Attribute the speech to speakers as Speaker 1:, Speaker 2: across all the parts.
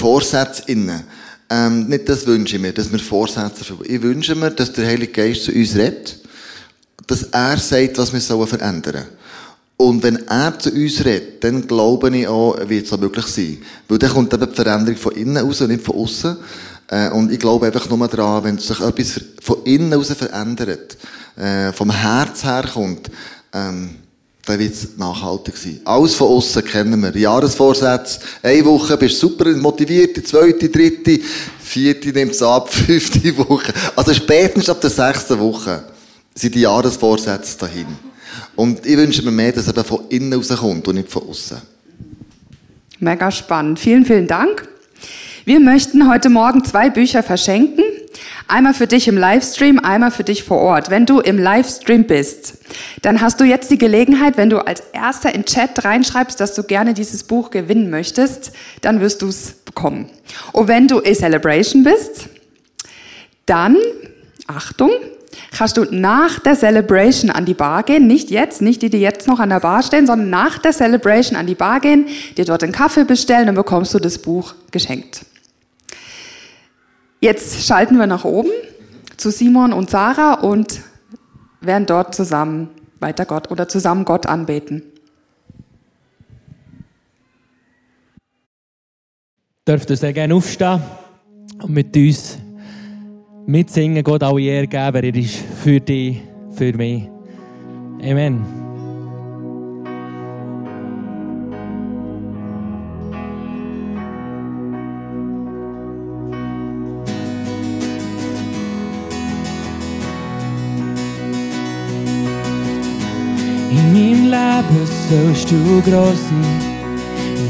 Speaker 1: Vorsätzen innen. Ähm, nicht das wünsche ich mir, dass wir Vorsätze erfüllen. Ich wünsche mir, dass der Heilige Geist zu uns redet, dass er sagt, was wir sollen verändern. Und wenn er zu uns redet, dann glaube ich auch, wird es auch möglich sein. Weil dann kommt eben die Veränderung von innen raus und nicht von außen. Äh, und ich glaube einfach nur daran, wenn sich etwas von innen raus verändert, äh, vom Herz her kommt, ähm, dann wird es nachhaltig sein. Alles von außen kennen wir. Jahresvorsätze. Eine Woche bist du super motiviert, die zweite, dritte, vierte nimmt es ab, fünfte Woche. Also spätestens ab der sechsten Woche sind die Jahresvorsätze dahin. Und ich wünsche mir mehr, dass er von innen rauskommt und nicht von außen.
Speaker 2: Mega spannend. Vielen, vielen Dank. Wir möchten heute Morgen zwei Bücher verschenken. Einmal für dich im Livestream, einmal für dich vor Ort. Wenn du im Livestream bist, dann hast du jetzt die Gelegenheit, wenn du als erster in Chat reinschreibst, dass du gerne dieses Buch gewinnen möchtest, dann wirst du es bekommen. Und wenn du in Celebration bist, dann, Achtung, kannst du nach der Celebration an die Bar gehen, nicht jetzt, nicht die, die jetzt noch an der Bar stehen, sondern nach der Celebration an die Bar gehen, dir dort einen Kaffee bestellen, dann bekommst du das Buch geschenkt. Jetzt schalten wir nach oben zu Simon und Sarah und werden dort zusammen weiter Gott oder zusammen Gott anbeten.
Speaker 3: Dürft ihr sehr gerne aufstehen und mit uns mitsingen, Gott alle Ehre geben, er ist für dich, für mich. Amen. Sollst du groß sein.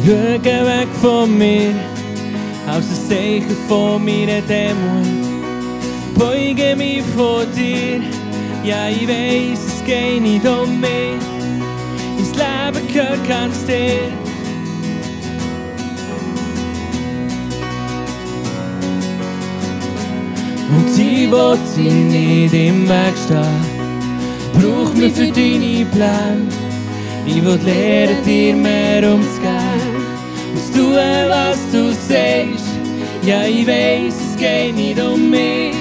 Speaker 3: Schau weg von mir, aus ein Zeichen von meiner Dämon. Beuge mich vor dir, ja ich weiß, es geht nicht um mich. Ins Leben gehört ganz dir. Und ich wollte nicht im Weg stehen brauch mich für deine Pläne. Ich will lernen, dir mehr umzugehen. Muss tun, was du sagst. Ja, ich weiß, es geht nicht um mich.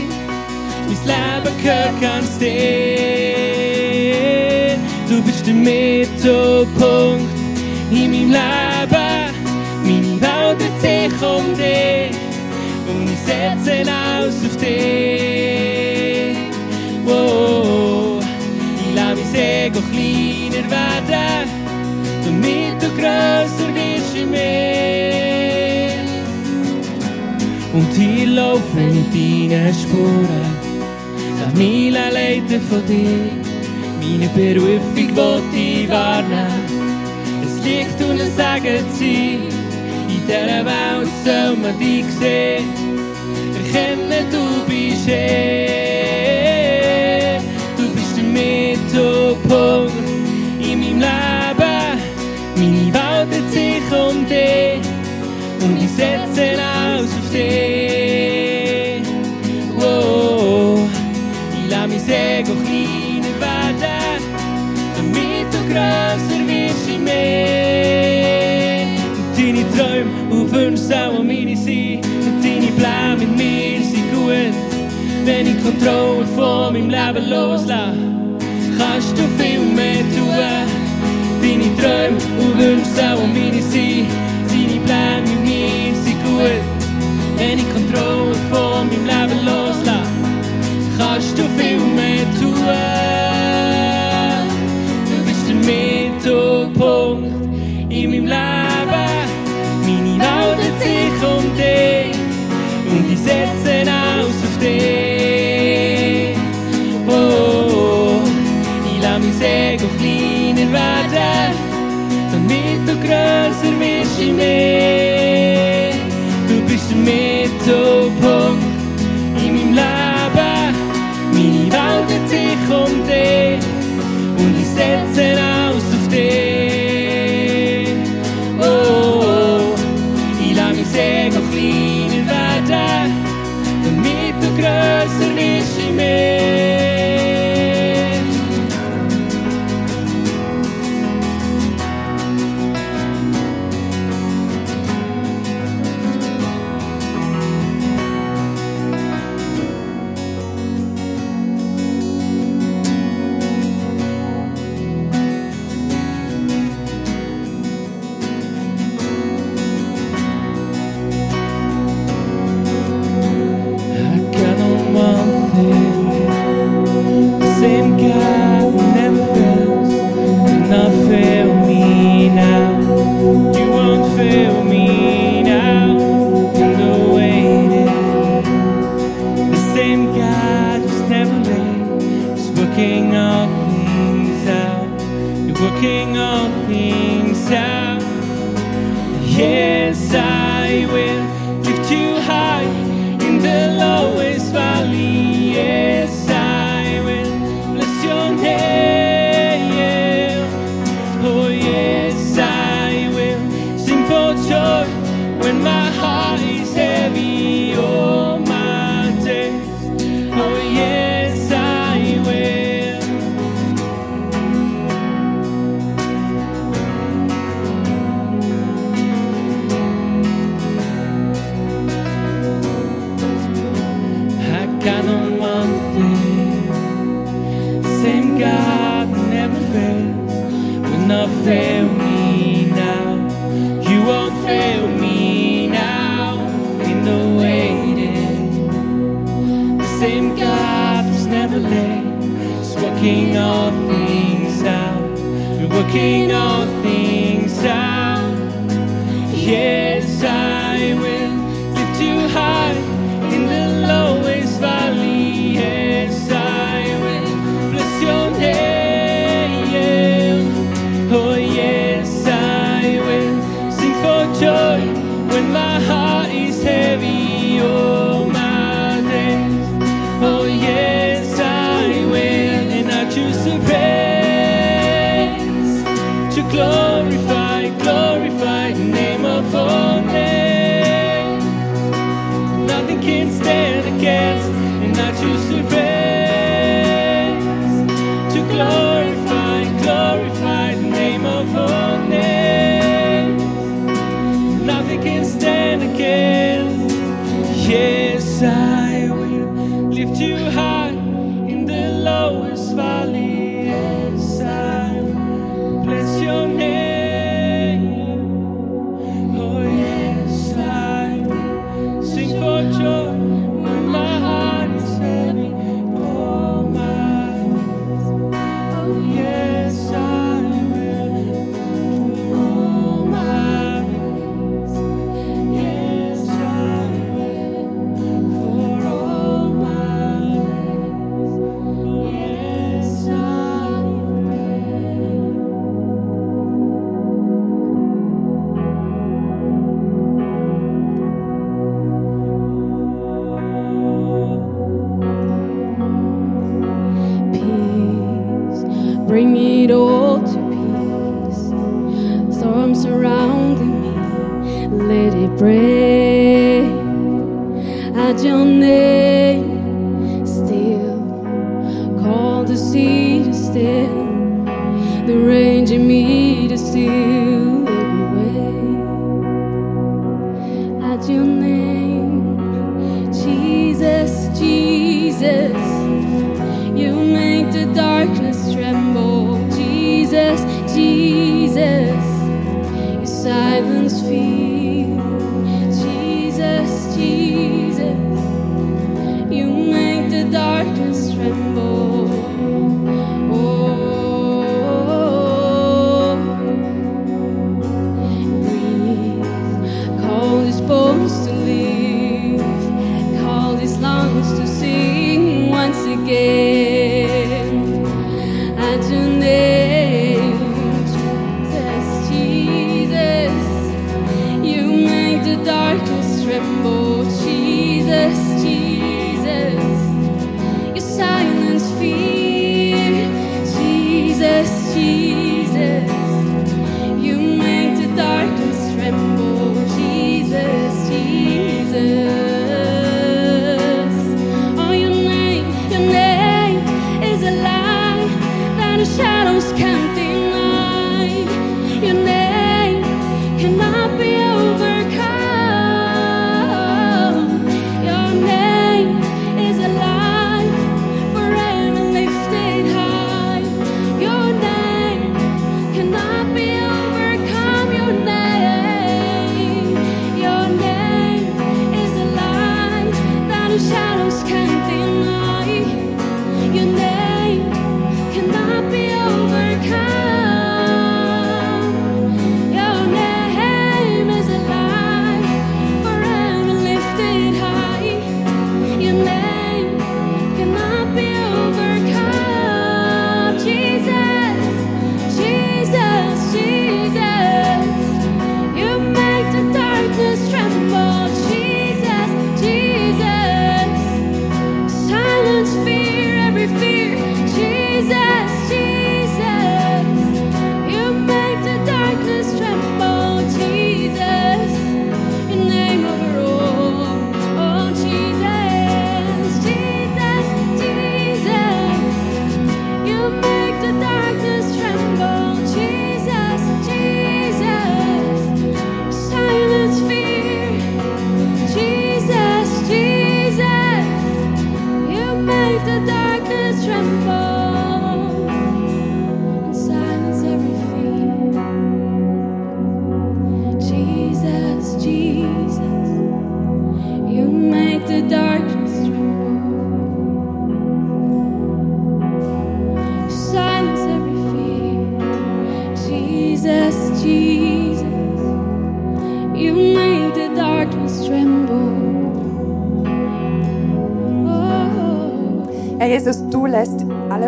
Speaker 3: Mein Leben gehört ganz dir. Du bist der Mittelpunkt in meinem Leben. Meine Welt dreht sich um dich. Und ich setze aus auf dich. Wow ego kleiner werden, damit du grösser wirst in mir. Und hier laufe in deinen Spuren, nach Mila leiten von dir, meine Berufung wollte ich wahrnehmen. Es liegt und es sagen sie, in dieser Welt soll man dich sehen, erkennen du bist er. Und ich setze aus auf dich. Oh, ich lasse mein Ego kleiner werden, damit du grösser wirst in mir. Und deine Träume und Wünsche sollen meine sein und deine Pläne mit mir sind gut. Wenn ich Kontrolle von meinem Leben loslasse, kannst du viel mehr tun. Deine Träume und Wünsche sollen meine sein. Deine Pläne gut. Wenn ich Kontrolle von meinem Leben loslasse, kannst du viel mehr tun. Du bist der Mittelpunkt in meinem Leben. Meine dreht sich um dich und ich setze on one thing. Same God never fails, will not fail me now. You
Speaker 4: won't fail me now in the waiting. The same God who's never late is working all things
Speaker 2: out. You're working all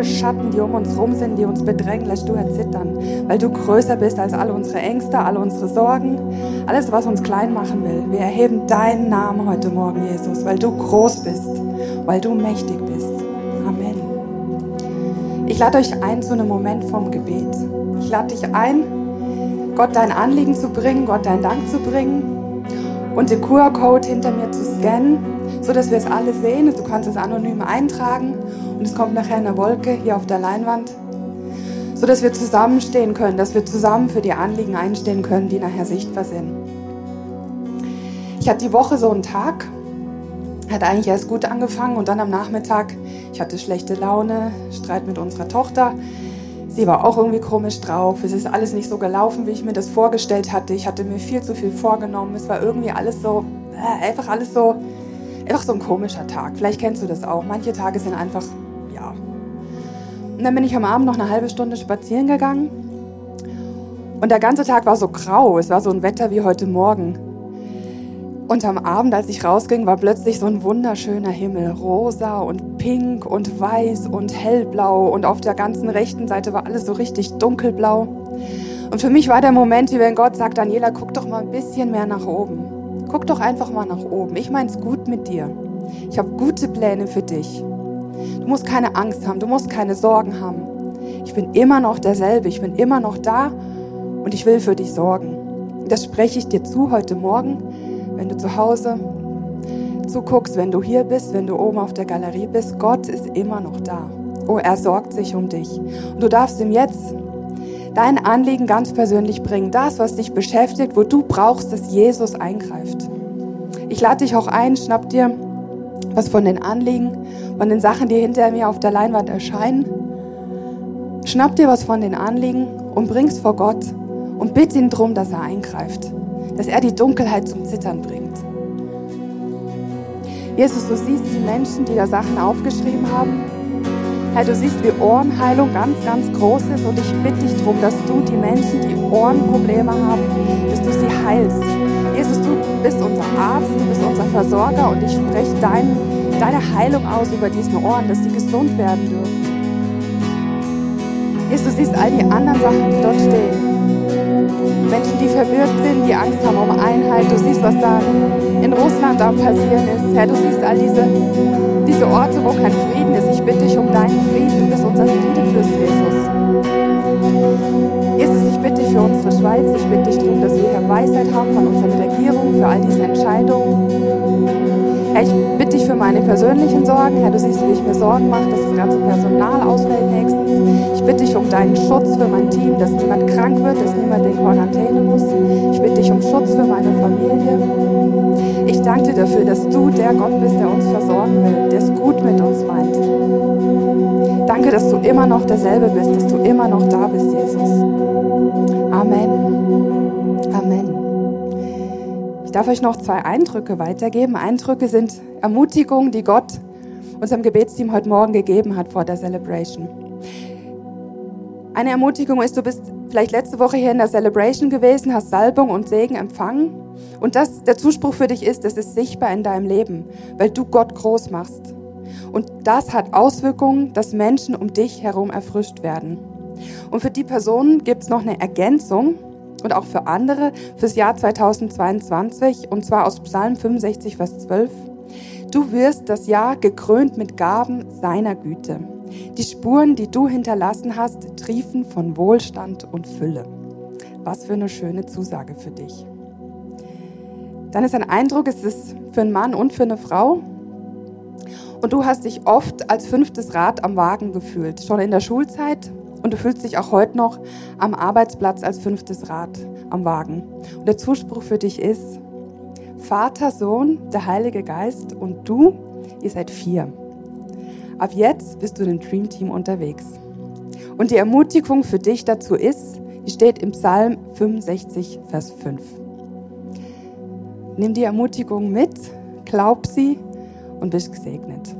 Speaker 2: alle Schatten, die um uns rum sind, die uns bedrängen, lässt du erzittern, weil du größer bist als alle unsere Ängste, alle unsere Sorgen, alles, was uns klein machen will. Wir erheben deinen Namen heute Morgen, Jesus, weil du groß bist, weil du mächtig bist. Amen. Ich lade euch ein zu einem Moment vom Gebet. Ich lade dich ein, Gott dein Anliegen zu bringen, Gott deinen Dank zu bringen und den QR-Code hinter mir zu scannen, so dass wir es alle sehen. Du kannst es anonym eintragen und es kommt nachher eine Wolke hier auf der Leinwand, so dass wir zusammenstehen können, dass wir zusammen für die Anliegen einstehen können, die nachher sichtbar sind. Ich hatte die Woche so einen Tag, hat eigentlich erst gut angefangen und dann am Nachmittag, ich hatte schlechte Laune, Streit mit unserer Tochter. Sie war auch irgendwie komisch drauf. Es ist alles nicht so gelaufen, wie ich mir das vorgestellt hatte. Ich hatte mir viel zu viel vorgenommen. Es war irgendwie alles so, äh, einfach alles so, einfach so ein komischer Tag. Vielleicht kennst du das auch. Manche Tage sind einfach, ja. Und dann bin ich am Abend noch eine halbe Stunde spazieren gegangen. Und der ganze Tag war so grau. Es war so ein Wetter wie heute Morgen. Und am Abend, als ich rausging, war plötzlich so ein wunderschöner Himmel. Rosa und pink und weiß und hellblau. Und auf der ganzen rechten Seite war alles so richtig dunkelblau. Und für mich war der Moment, wie wenn Gott sagt, Daniela, guck doch mal ein bisschen mehr nach oben. Guck doch einfach mal nach oben. Ich mein's gut mit dir. Ich habe gute Pläne für dich. Du musst keine Angst haben, du musst keine Sorgen haben. Ich bin immer noch derselbe, ich bin immer noch da und ich will für dich sorgen. Das spreche ich dir zu heute Morgen wenn du zu Hause zuguckst, wenn du hier bist, wenn du oben auf der Galerie bist, Gott ist immer noch da. Oh, er sorgt sich um dich. Und du darfst ihm jetzt dein Anliegen ganz persönlich bringen. Das, was dich beschäftigt, wo du brauchst, dass Jesus eingreift. Ich lade dich auch ein, schnapp dir was von den Anliegen, von den Sachen, die hinter mir auf der Leinwand erscheinen. Schnapp dir was von den Anliegen und bring's vor Gott und bitte ihn drum, dass er eingreift dass er die Dunkelheit zum Zittern bringt. Jesus, du siehst die Menschen, die da Sachen aufgeschrieben haben. Herr, du siehst, wie Ohrenheilung ganz, ganz groß ist und ich bitte dich darum, dass du die Menschen, die Ohrenprobleme haben, dass du sie heilst. Jesus, du bist unser Arzt, du bist unser Versorger und ich spreche dein, deine Heilung aus über diesen Ohren, dass sie gesund werden dürfen. Jesus, du siehst all die anderen Sachen, die dort stehen. Menschen, die verwirrt sind, die Angst haben um Einheit. Du siehst, was da in Russland am passieren ist. Herr, du siehst all diese, diese Orte, wo kein Frieden ist. Ich bitte dich um deinen Frieden. Du bist unser Friedefürst, Jesus. Jesus, ich bitte dich für unsere Schweiz. Ich bitte dich darum, dass wir hier Weisheit haben von unseren Regierungen für all diese Entscheidungen. Herr, ich bitte dich für meine persönlichen Sorgen. Herr, du siehst, wie ich mir Sorgen mache, dass das ganze Personal ausfällt nächstens. Ich bitte dich um deinen Schutz für mein Team, dass niemand krank wird, dass niemand in Quarantäne muss. Ich bitte dich um Schutz für meine Familie. Ich danke dir dafür, dass du der Gott bist, der uns versorgen will, der es gut mit uns meint. Danke, dass du immer noch derselbe bist, dass du immer noch da bist, Jesus. Amen. Amen. Ich darf euch noch zwei Eindrücke weitergeben. Eindrücke sind Ermutigungen, die Gott unserem Gebetsteam heute Morgen gegeben hat vor der Celebration. Eine Ermutigung ist, du bist vielleicht letzte Woche hier in der Celebration gewesen, hast Salbung und Segen empfangen. Und das, der Zuspruch für dich ist, es ist sichtbar in deinem Leben, weil du Gott groß machst. Und das hat Auswirkungen, dass Menschen um dich herum erfrischt werden. Und für die Personen gibt es noch eine Ergänzung und auch für andere fürs Jahr 2022 und zwar aus Psalm 65, Vers 12. Du wirst das Jahr gekrönt mit Gaben seiner Güte. Die Spuren, die du hinterlassen hast, triefen von Wohlstand und Fülle. Was für eine schöne Zusage für dich. Dann ist ein Eindruck, es ist für einen Mann und für eine Frau. Und du hast dich oft als fünftes Rad am Wagen gefühlt, schon in der Schulzeit und du fühlst dich auch heute noch am Arbeitsplatz als fünftes Rad am Wagen. Und der Zuspruch für dich ist, Vater, Sohn, der Heilige Geist und du, ihr seid vier. Ab jetzt bist du im Dream Team unterwegs. Und die Ermutigung für dich dazu ist, die steht im Psalm 65, Vers 5. Nimm die Ermutigung mit, glaub sie und bist gesegnet.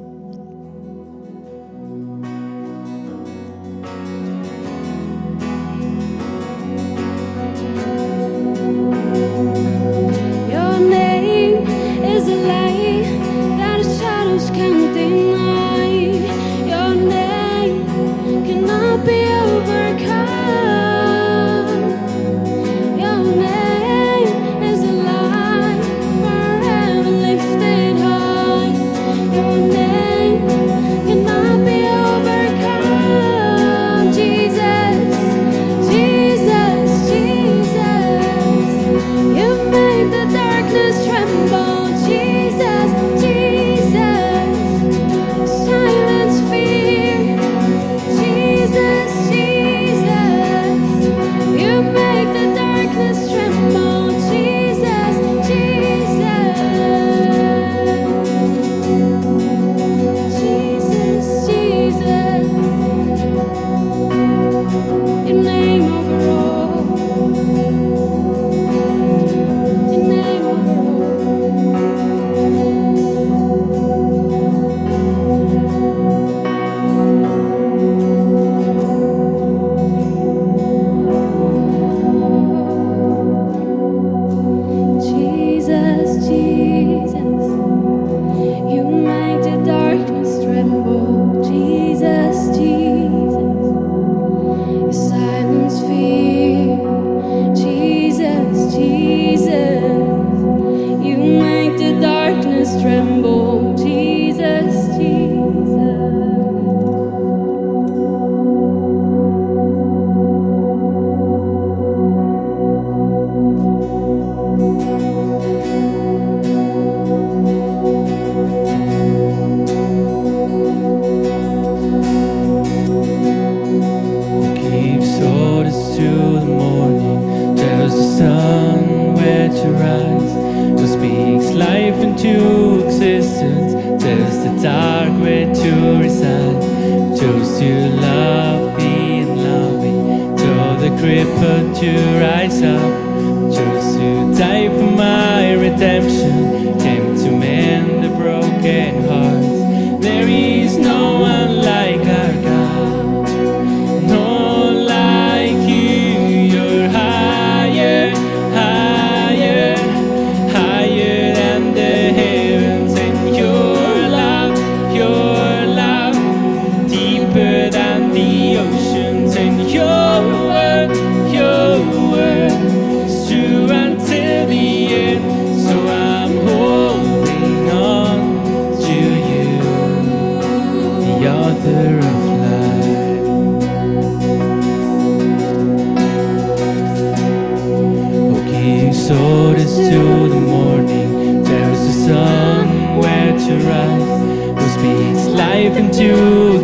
Speaker 3: just to die for my redemption.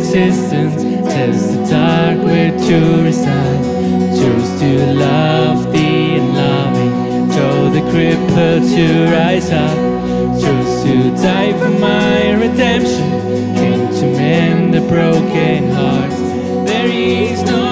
Speaker 3: existence. Test the dark where to reside. Choose to love the unloving. Show the cripple to rise up. Choose to die for my redemption. Came to mend the broken heart. There is no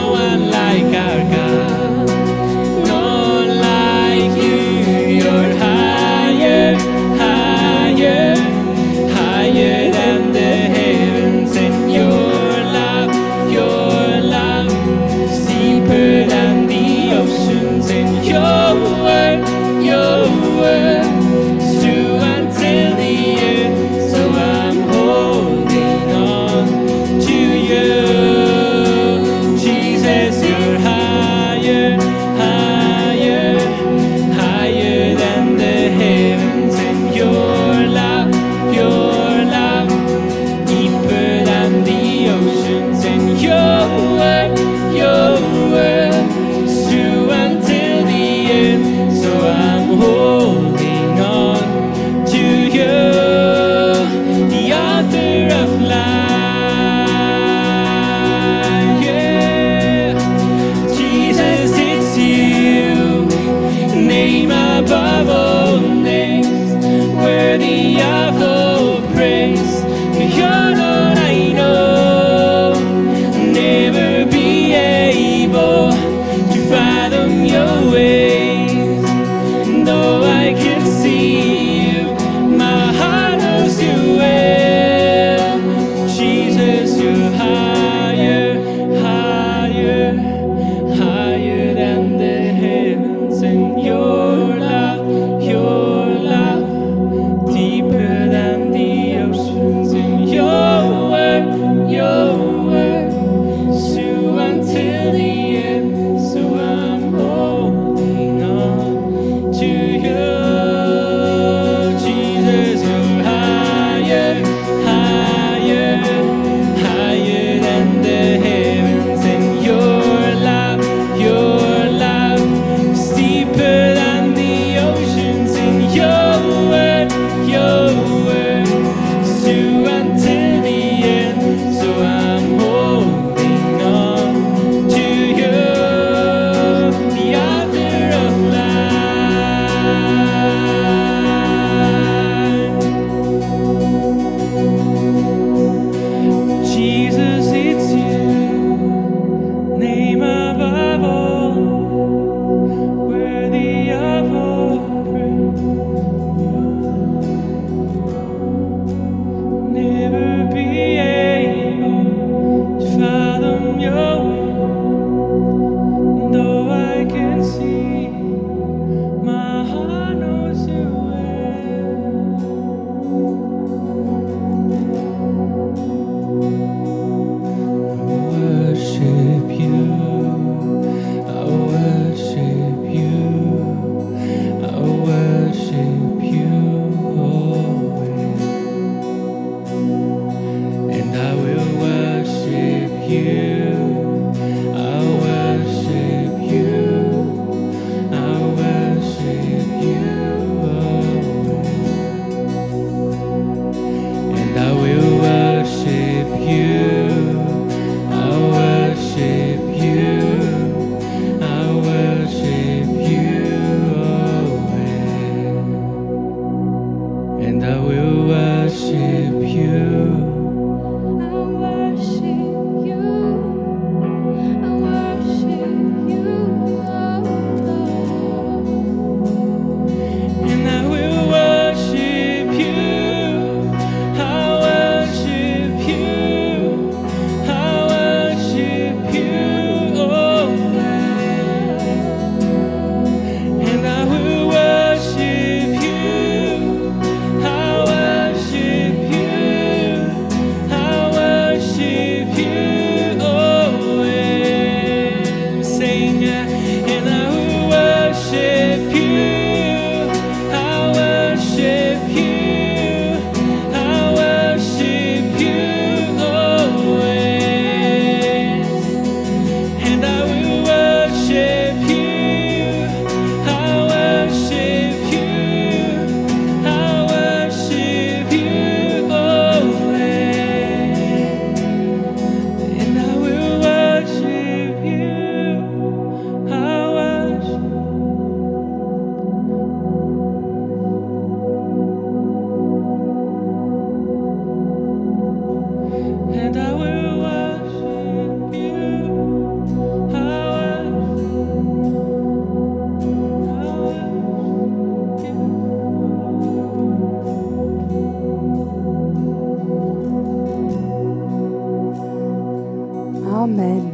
Speaker 2: Amen.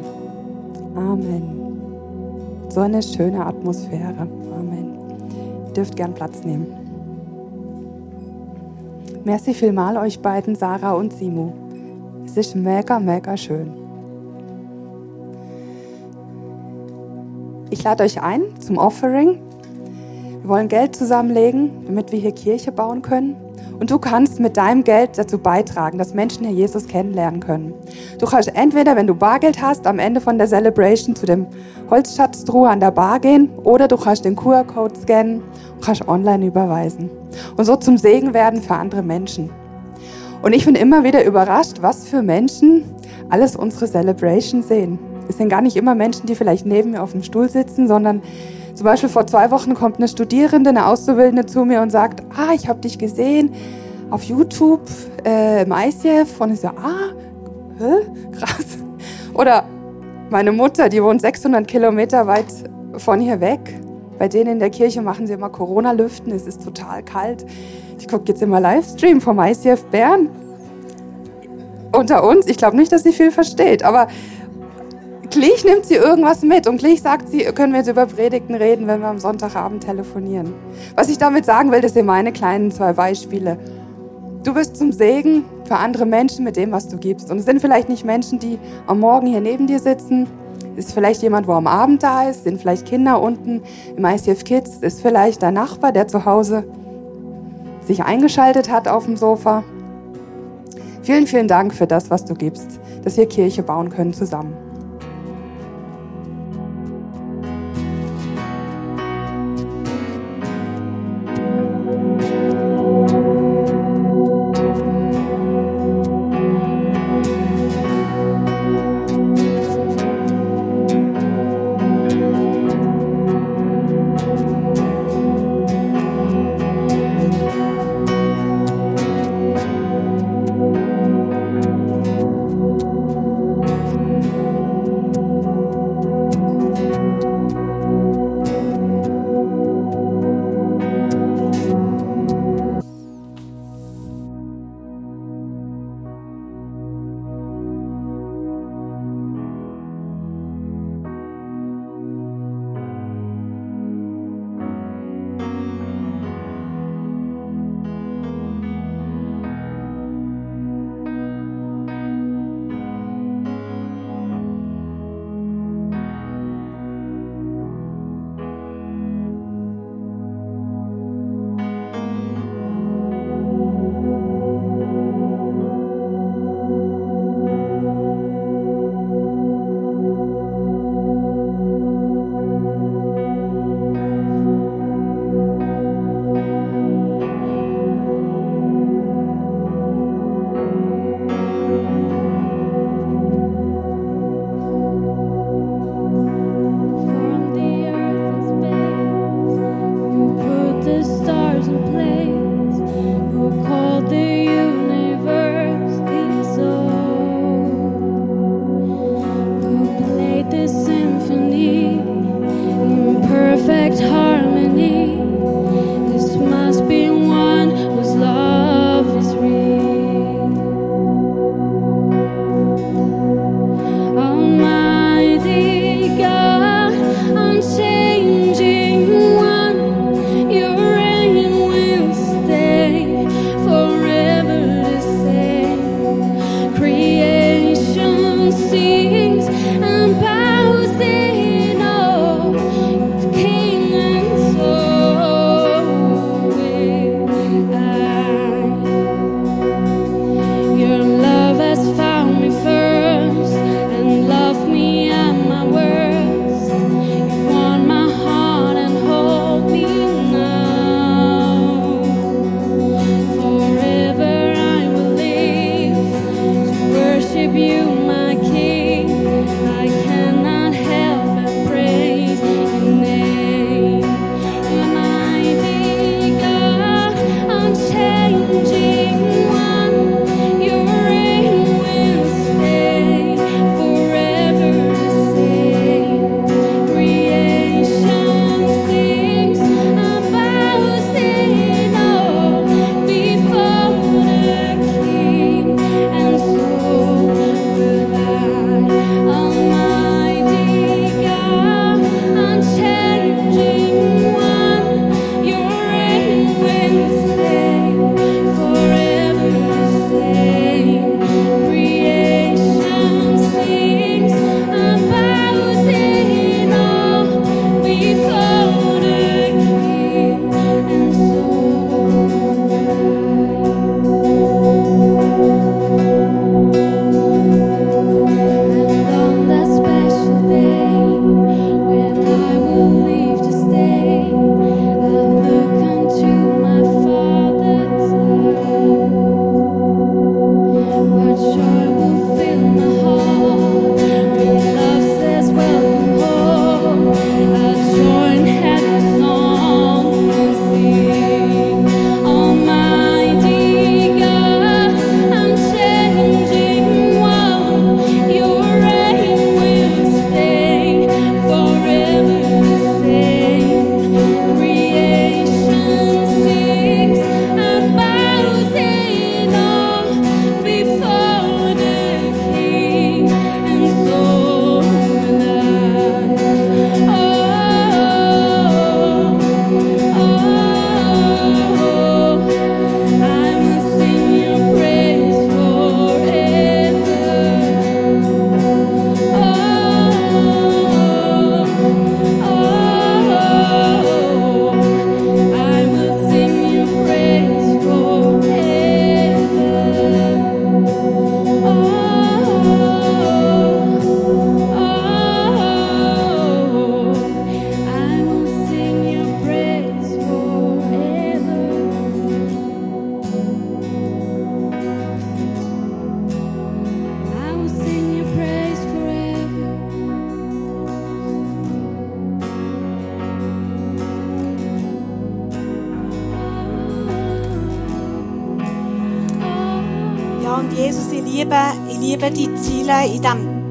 Speaker 2: Amen. So eine schöne Atmosphäre. Amen. Ihr dürft gern Platz nehmen. Merci vielmal euch beiden, Sarah und Simu. Es ist mega, mega schön. Ich lade euch ein zum Offering. Wir wollen Geld zusammenlegen, damit wir hier Kirche bauen können. Und du kannst mit deinem Geld dazu beitragen, dass Menschen hier Jesus kennenlernen können. Du kannst entweder, wenn du Bargeld hast, am Ende von der Celebration zu dem Holzschatztruhe an der Bar gehen oder du kannst den QR-Code scannen und kannst online überweisen. Und so zum Segen werden für andere Menschen. Und ich bin immer wieder überrascht, was für Menschen alles unsere Celebration sehen. Es sind gar nicht immer Menschen, die vielleicht neben mir auf dem Stuhl sitzen, sondern zum Beispiel vor zwei Wochen kommt eine Studierende, eine Auszubildende zu mir und sagt, ah, ich habe dich gesehen auf YouTube äh, im ICF. Und ich so, ah, hä? krass. Oder meine Mutter, die wohnt 600 Kilometer weit von hier weg. Bei denen in der Kirche machen sie immer Corona-Lüften, es ist total kalt. Ich gucke jetzt immer Livestream vom ICF Bern. Unter uns, ich glaube nicht, dass sie viel versteht, aber gleich nimmt sie irgendwas mit und gleich sagt sie, können wir jetzt über Predigten reden, wenn wir am Sonntagabend telefonieren. Was ich damit sagen will, das sind meine kleinen zwei Beispiele. Du bist zum Segen für andere Menschen mit dem, was du gibst. Und es sind vielleicht nicht Menschen, die am Morgen hier neben dir sitzen. Es ist vielleicht jemand, wo am Abend da ist. Es sind vielleicht Kinder unten im ICF Kids. Es ist vielleicht dein Nachbar, der zu Hause sich eingeschaltet hat auf dem Sofa. Vielen, vielen Dank für das, was du gibst, dass wir Kirche bauen können zusammen.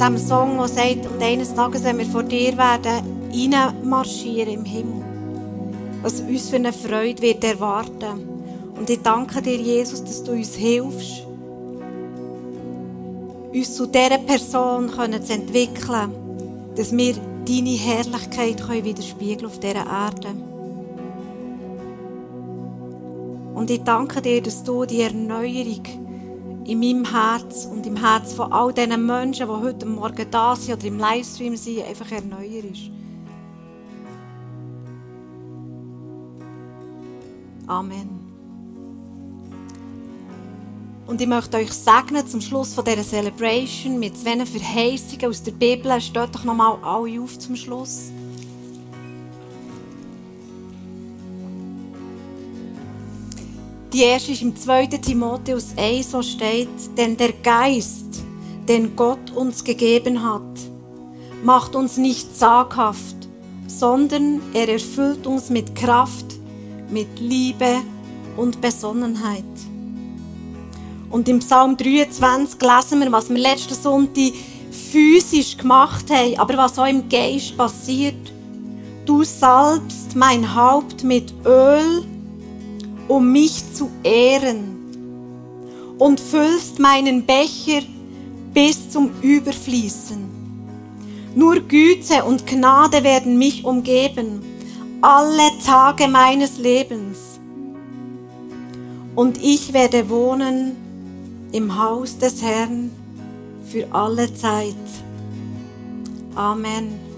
Speaker 3: Dem, Song, der sagt, und eines Tages, wenn wir vor dir werden, reinmarschieren im Himmel. Was uns für eine Freude wird erwarten. Und ich danke dir, Jesus, dass du uns hilfst, uns zu dieser Person können zu entwickeln, dass wir deine Herrlichkeit können widerspiegeln auf dieser Erde. Und ich danke dir, dass du die Erneuerung in meinem Herz und im Herz von all diesen Menschen, die heute Morgen da sind oder im Livestream sind, einfach erneuerst. Amen. Und ich möchte euch segnen zum Schluss von dieser Celebration mit zwei Verheißungen aus der Bibel. Steht doch nochmal alle auf zum Schluss. Die erste ist im 2. Timotheus 1, wo steht, denn der Geist, den Gott uns gegeben hat, macht uns nicht zaghaft, sondern er erfüllt uns mit Kraft, mit Liebe und Besonnenheit. Und im Psalm 23 lesen wir, was wir letzten Sonntag physisch gemacht haben, aber was auch im Geist passiert. Du salbst mein Haupt mit Öl, um mich zu ehren, und füllst meinen Becher bis zum Überfließen. Nur Güte und Gnade werden mich umgeben, alle Tage meines Lebens. Und ich werde wohnen im Haus des Herrn für alle Zeit. Amen.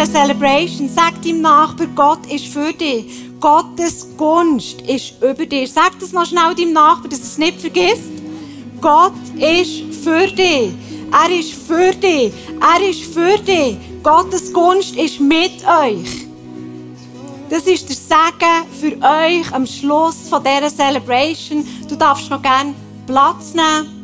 Speaker 3: Dieser Celebration sagt deinem Nachbar, Gott ist für dich. Gottes Gunst ist über dir. Sag das noch schnell deinem Nachbar, dass er es nicht vergisst. Gott ist für dich. Er ist für dich. Er ist für dich.
Speaker 5: Gottes Gunst ist mit euch. Das ist der Segen für euch am Schluss von dieser Celebration. Du darfst noch gerne Platz nehmen.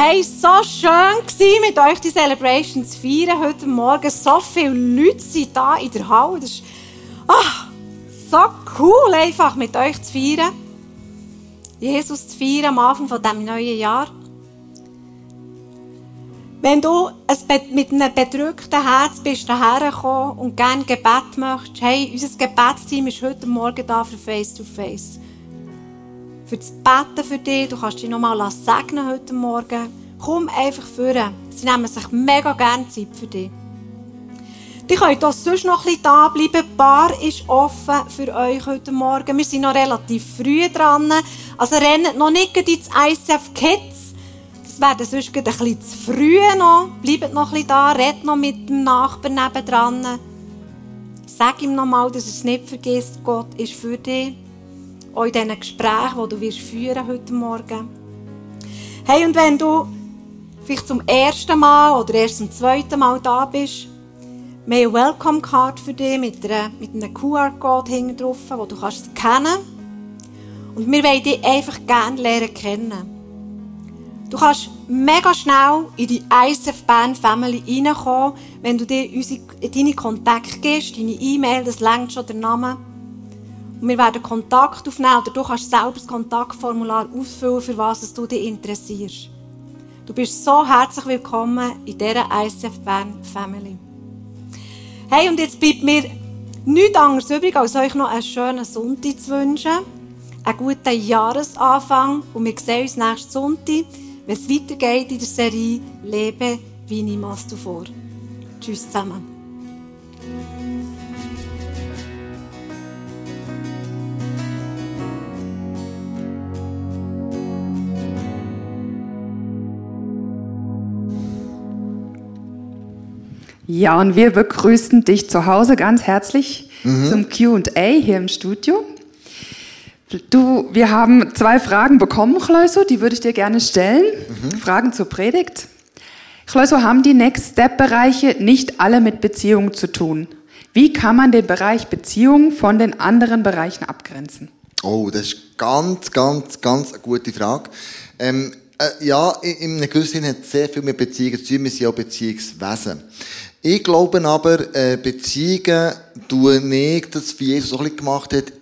Speaker 5: Hey, so schön gewesen, mit euch die Celebration zu feiern heute Morgen. So viele Leute sind da in der Halle. Das ist ah, so cool, einfach mit euch zu feiern. Jesus zu feiern am Anfang von diesem neuen Jahr. Wenn du mit einem bedrückten Herz bist daher gekommen und gerne Gebet möchtest, hey, unser Gebetsteam ist heute Morgen da für Face to Face. Für das Beten für dich, du kannst dich nochmal segnen heute Morgen. Komm einfach führen. Sie nehmen sich mega gerne Zeit für dich. Die könnt auch sonst noch ein bisschen da bleiben. Die Bar ist offen für euch heute Morgen. Wir sind noch relativ früh dran. Also rennt noch nicht ins ICF Kids wäre sonst ein bisschen zu früh noch. Bleibt noch ein bisschen da, redet noch mit dem Nachbarn nebendran. Sag ihm nochmal, dass er es nicht vergisst. Gott ist für dich. Auch in diesen Gesprächen, die du wirst führen heute Morgen. Hey, und wenn du vielleicht zum ersten Mal oder erst zum zweiten Mal da bist, wir eine Welcome Card für dich mit, einer, mit einem QR-Code hinten drauf, wo du kannst scannen kannst. Und wir wollen dich einfach gerne lernen kennen. Du kannst mega schnell in die ISF Band Family reinkommen, wenn du dir unsere, deine Kontakte gibst, deine E-Mail, das längt schon der Name. Wir werden Kontakt aufnehmen oder du kannst selber das Kontaktformular ausfüllen, für was du dich interessierst. Du bist so herzlich willkommen in dieser ISF Band Family. Hey, und jetzt bleibt mir nichts anderes übrig, als euch noch einen schönen Sonntag zu wünschen. Einen guten Jahresanfang und wir sehen uns nächsten Sonntag wenn es weitergeht in der Serie Lebe wie niemals zuvor. Tschüss zusammen.
Speaker 2: Ja, und wir begrüßen dich zu Hause ganz herzlich mhm. zum QA hier im Studio. Du, wir haben zwei Fragen bekommen, Chleuso, die würde ich dir gerne stellen. Mhm. Fragen zur Predigt. Chleuso, haben die Next Step-Bereiche nicht alle mit Beziehungen zu tun? Wie kann man den Bereich Beziehungen von den anderen Bereichen abgrenzen?
Speaker 1: Oh, das ist ganz, ganz, ganz eine gute Frage. Ähm, äh, ja, in einem gewissen Sinne hat es sehr viel mit Beziehungen zu tun. Wir sind ja Beziehungswesen. Ich glaube aber, äh, Beziehungen tun nicht, das wie Jesus auch ein gemacht hat,